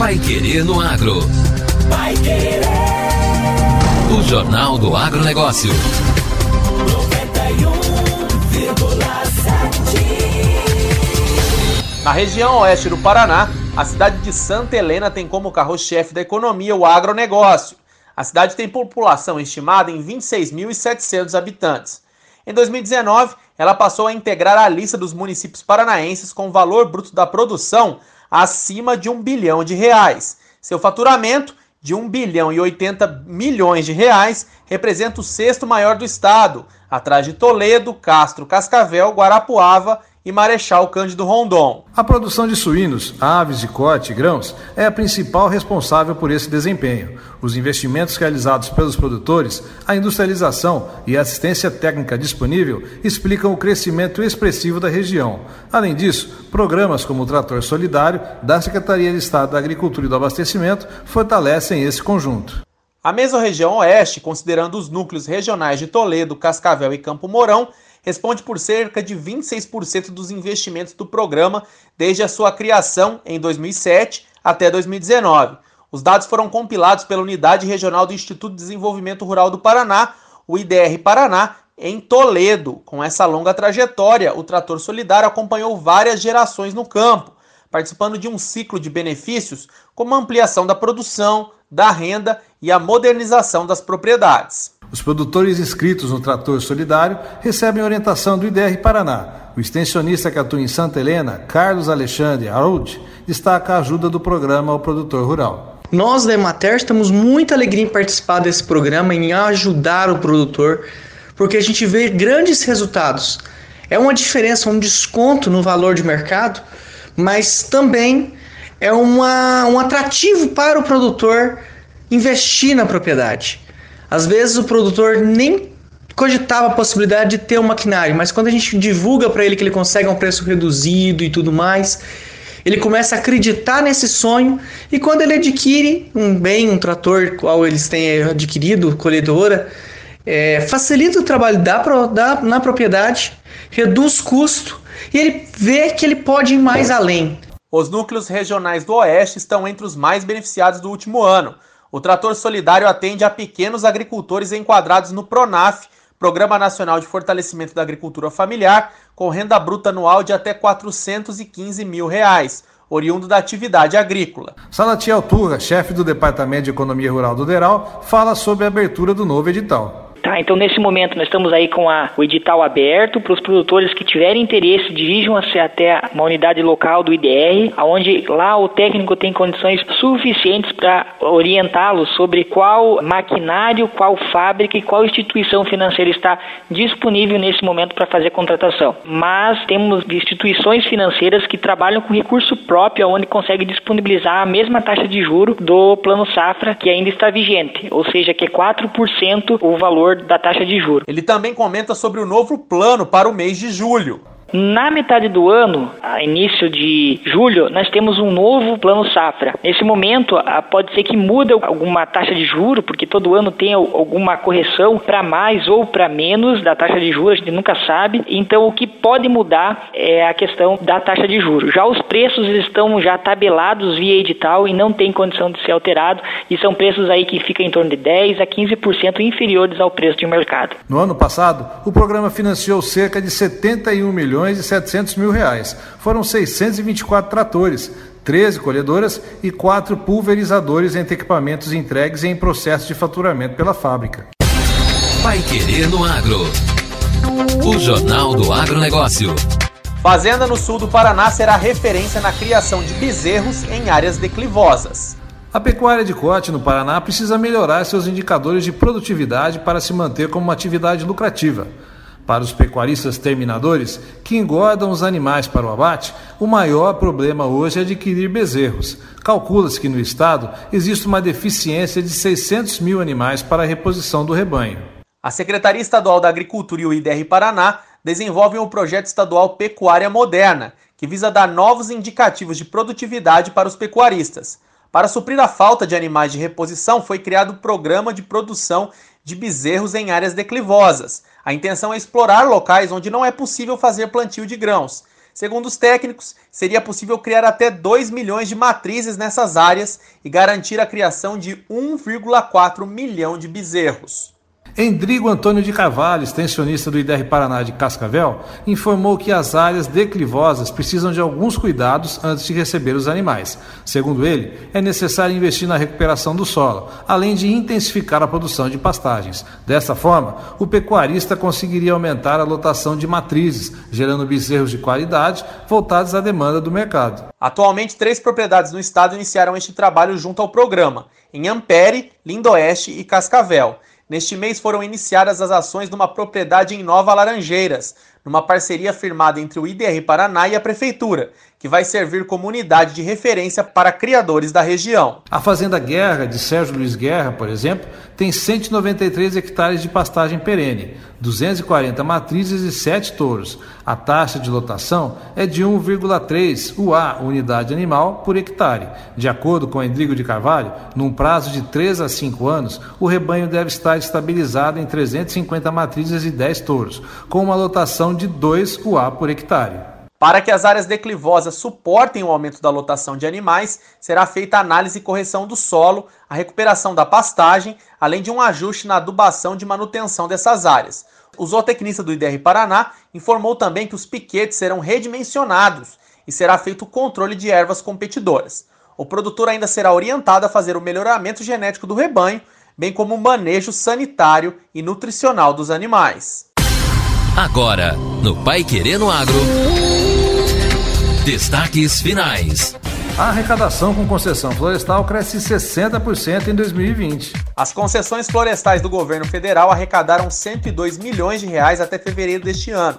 Pai Querer no Agro. Pai Querer. O Jornal do Agronegócio. 91,7. Na região oeste do Paraná, a cidade de Santa Helena tem como carro-chefe da economia o agronegócio. A cidade tem população estimada em 26.700 habitantes. Em 2019, ela passou a integrar a lista dos municípios paranaenses com valor bruto da produção acima de um bilhão de reais. Seu faturamento, de 1 bilhão e 80 milhões de reais, representa o sexto maior do estado, atrás de Toledo, Castro, Cascavel, Guarapuava e Marechal Cândido Rondon. A produção de suínos, aves de corte e grãos é a principal responsável por esse desempenho. Os investimentos realizados pelos produtores, a industrialização e a assistência técnica disponível explicam o crescimento expressivo da região. Além disso, programas como o Trator Solidário da Secretaria de Estado da Agricultura e do Abastecimento fortalecem esse conjunto. A Mesorregião Oeste, considerando os núcleos regionais de Toledo, Cascavel e Campo Mourão, responde por cerca de 26% dos investimentos do programa desde a sua criação em 2007 até 2019. Os dados foram compilados pela Unidade Regional do Instituto de Desenvolvimento Rural do Paraná, o IDR Paraná, em Toledo. Com essa longa trajetória, o Trator Solidário acompanhou várias gerações no campo, participando de um ciclo de benefícios como a ampliação da produção, da renda e a modernização das propriedades. Os produtores inscritos no Trator Solidário recebem orientação do IDR Paraná. O extensionista que atua em Santa Helena, Carlos Alexandre Harold, destaca a ajuda do programa ao produtor rural. Nós da Emater temos muita alegria em participar desse programa, em ajudar o produtor, porque a gente vê grandes resultados. É uma diferença, um desconto no valor de mercado, mas também é uma, um atrativo para o produtor investir na propriedade. Às vezes o produtor nem cogitava a possibilidade de ter um maquinário, mas quando a gente divulga para ele que ele consegue um preço reduzido e tudo mais, ele começa a acreditar nesse sonho e quando ele adquire um bem, um trator, qual eles têm adquirido, colhedora, é, facilita o trabalho da, da, na propriedade, reduz custo e ele vê que ele pode ir mais além. Os núcleos regionais do Oeste estão entre os mais beneficiados do último ano. O Trator Solidário atende a pequenos agricultores enquadrados no PRONAF, Programa Nacional de Fortalecimento da Agricultura Familiar, com renda bruta anual de até 415 mil reais, oriundo da atividade agrícola. Salatiel Turra, chefe do Departamento de Economia Rural do DERAL, fala sobre a abertura do novo edital. Tá, então nesse momento nós estamos aí com a, o edital aberto para os produtores que tiverem interesse, dirijam-se até uma unidade local do IDR, onde lá o técnico tem condições suficientes para orientá-los sobre qual maquinário, qual fábrica e qual instituição financeira está disponível nesse momento para fazer contratação. Mas temos instituições financeiras que trabalham com recurso próprio, onde consegue disponibilizar a mesma taxa de juro do plano safra que ainda está vigente, ou seja, que é 4% o valor da taxa de juros. Ele também comenta sobre o novo plano para o mês de julho. Na metade do ano, a início de julho, nós temos um novo plano safra. Nesse momento, pode ser que mude alguma taxa de juro, porque todo ano tem alguma correção para mais ou para menos da taxa de juros, a gente nunca sabe. Então, o que pode mudar é a questão da taxa de juros. Já os preços estão já tabelados via edital e não tem condição de ser alterado, e são preços aí que ficam em torno de 10 a 15% inferiores ao preço de mercado. No ano passado, o programa financiou cerca de 71 milhões milhões e 700 mil reais. Foram 624 tratores, 13 colhedoras e 4 pulverizadores entre equipamentos entregues em processo de faturamento pela fábrica. Vai Querer no Agro. O Jornal do Agronegócio. Fazenda no sul do Paraná será referência na criação de bezerros em áreas declivosas. A pecuária de corte no Paraná precisa melhorar seus indicadores de produtividade para se manter como uma atividade lucrativa. Para os pecuaristas terminadores, que engordam os animais para o abate, o maior problema hoje é adquirir bezerros. Calcula-se que no estado existe uma deficiência de 600 mil animais para a reposição do rebanho. A Secretaria Estadual da Agricultura e o IDR Paraná desenvolvem o projeto estadual Pecuária Moderna, que visa dar novos indicativos de produtividade para os pecuaristas. Para suprir a falta de animais de reposição, foi criado o Programa de Produção de Bezerros em Áreas Declivosas, a intenção é explorar locais onde não é possível fazer plantio de grãos. Segundo os técnicos, seria possível criar até 2 milhões de matrizes nessas áreas e garantir a criação de 1,4 milhão de bezerros. Endrigo Antônio de Carvalho, extensionista do IDR Paraná de Cascavel, informou que as áreas declivosas precisam de alguns cuidados antes de receber os animais. Segundo ele, é necessário investir na recuperação do solo, além de intensificar a produção de pastagens. Dessa forma, o pecuarista conseguiria aumentar a lotação de matrizes, gerando bezerros de qualidade voltados à demanda do mercado. Atualmente, três propriedades no estado iniciaram este trabalho junto ao programa, em Ampere, Lindoeste e Cascavel. Neste mês foram iniciadas as ações numa propriedade em Nova Laranjeiras, numa parceria firmada entre o IDR Paraná e a Prefeitura, que vai servir como unidade de referência para criadores da região. A Fazenda Guerra, de Sérgio Luiz Guerra, por exemplo, tem 193 hectares de pastagem perene, 240 matrizes e 7 touros. A taxa de lotação é de 1,3 UA, unidade animal, por hectare. De acordo com Endrigo de Carvalho, num prazo de 3 a 5 anos, o rebanho deve estar estabilizado em 350 matrizes e 10 touros, com uma lotação de 2 UA por hectare. Para que as áreas declivosas suportem o aumento da lotação de animais, será feita a análise e correção do solo, a recuperação da pastagem, além de um ajuste na adubação de manutenção dessas áreas. O zootecnista do IDR Paraná informou também que os piquetes serão redimensionados e será feito o controle de ervas competidoras. O produtor ainda será orientado a fazer o melhoramento genético do rebanho, bem como o manejo sanitário e nutricional dos animais. Agora, no Pai Querendo Agro. Destaques finais. A arrecadação com concessão florestal cresce 60% em 2020. As concessões florestais do governo federal arrecadaram 102 milhões de reais até fevereiro deste ano.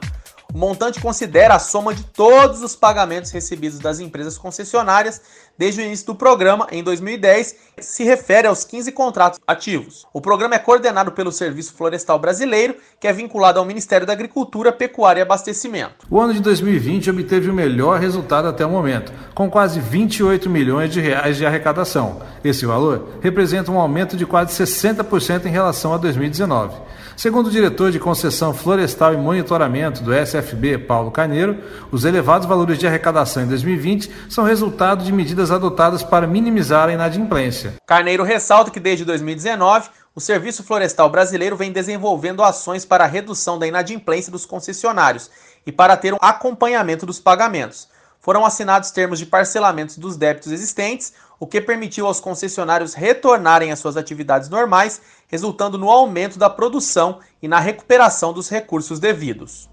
O montante considera a soma de todos os pagamentos recebidos das empresas concessionárias desde o início do programa, em 2010, se refere aos 15 contratos ativos. O programa é coordenado pelo Serviço Florestal Brasileiro, que é vinculado ao Ministério da Agricultura, Pecuária e Abastecimento. O ano de 2020 obteve o melhor resultado até o momento, com quase 28 milhões de reais de arrecadação. Esse valor representa um aumento de quase 60% em relação a 2019. Segundo o diretor de concessão florestal e monitoramento do SFB, Paulo Carneiro, os elevados valores de arrecadação em 2020 são resultado de medidas adotadas para minimizar a inadimplência. Carneiro ressalta que desde 2019 o Serviço Florestal Brasileiro vem desenvolvendo ações para a redução da inadimplência dos concessionários e para ter um acompanhamento dos pagamentos. Foram assinados termos de parcelamento dos débitos existentes, o que permitiu aos concessionários retornarem às suas atividades normais, resultando no aumento da produção e na recuperação dos recursos devidos.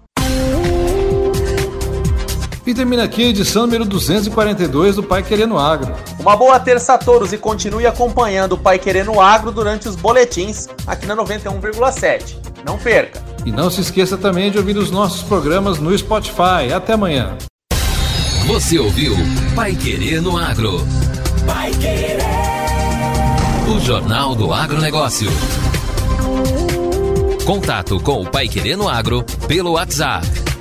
E termina aqui a edição número 242 do Pai Querendo Agro. Uma boa terça a todos e continue acompanhando o Pai Querendo Agro durante os boletins aqui na 91,7. Não perca! E não se esqueça também de ouvir os nossos programas no Spotify. Até amanhã. Você ouviu Pai Querendo Agro. Pai Querer. O Jornal do Agronegócio. Contato com o Pai Querendo Agro pelo WhatsApp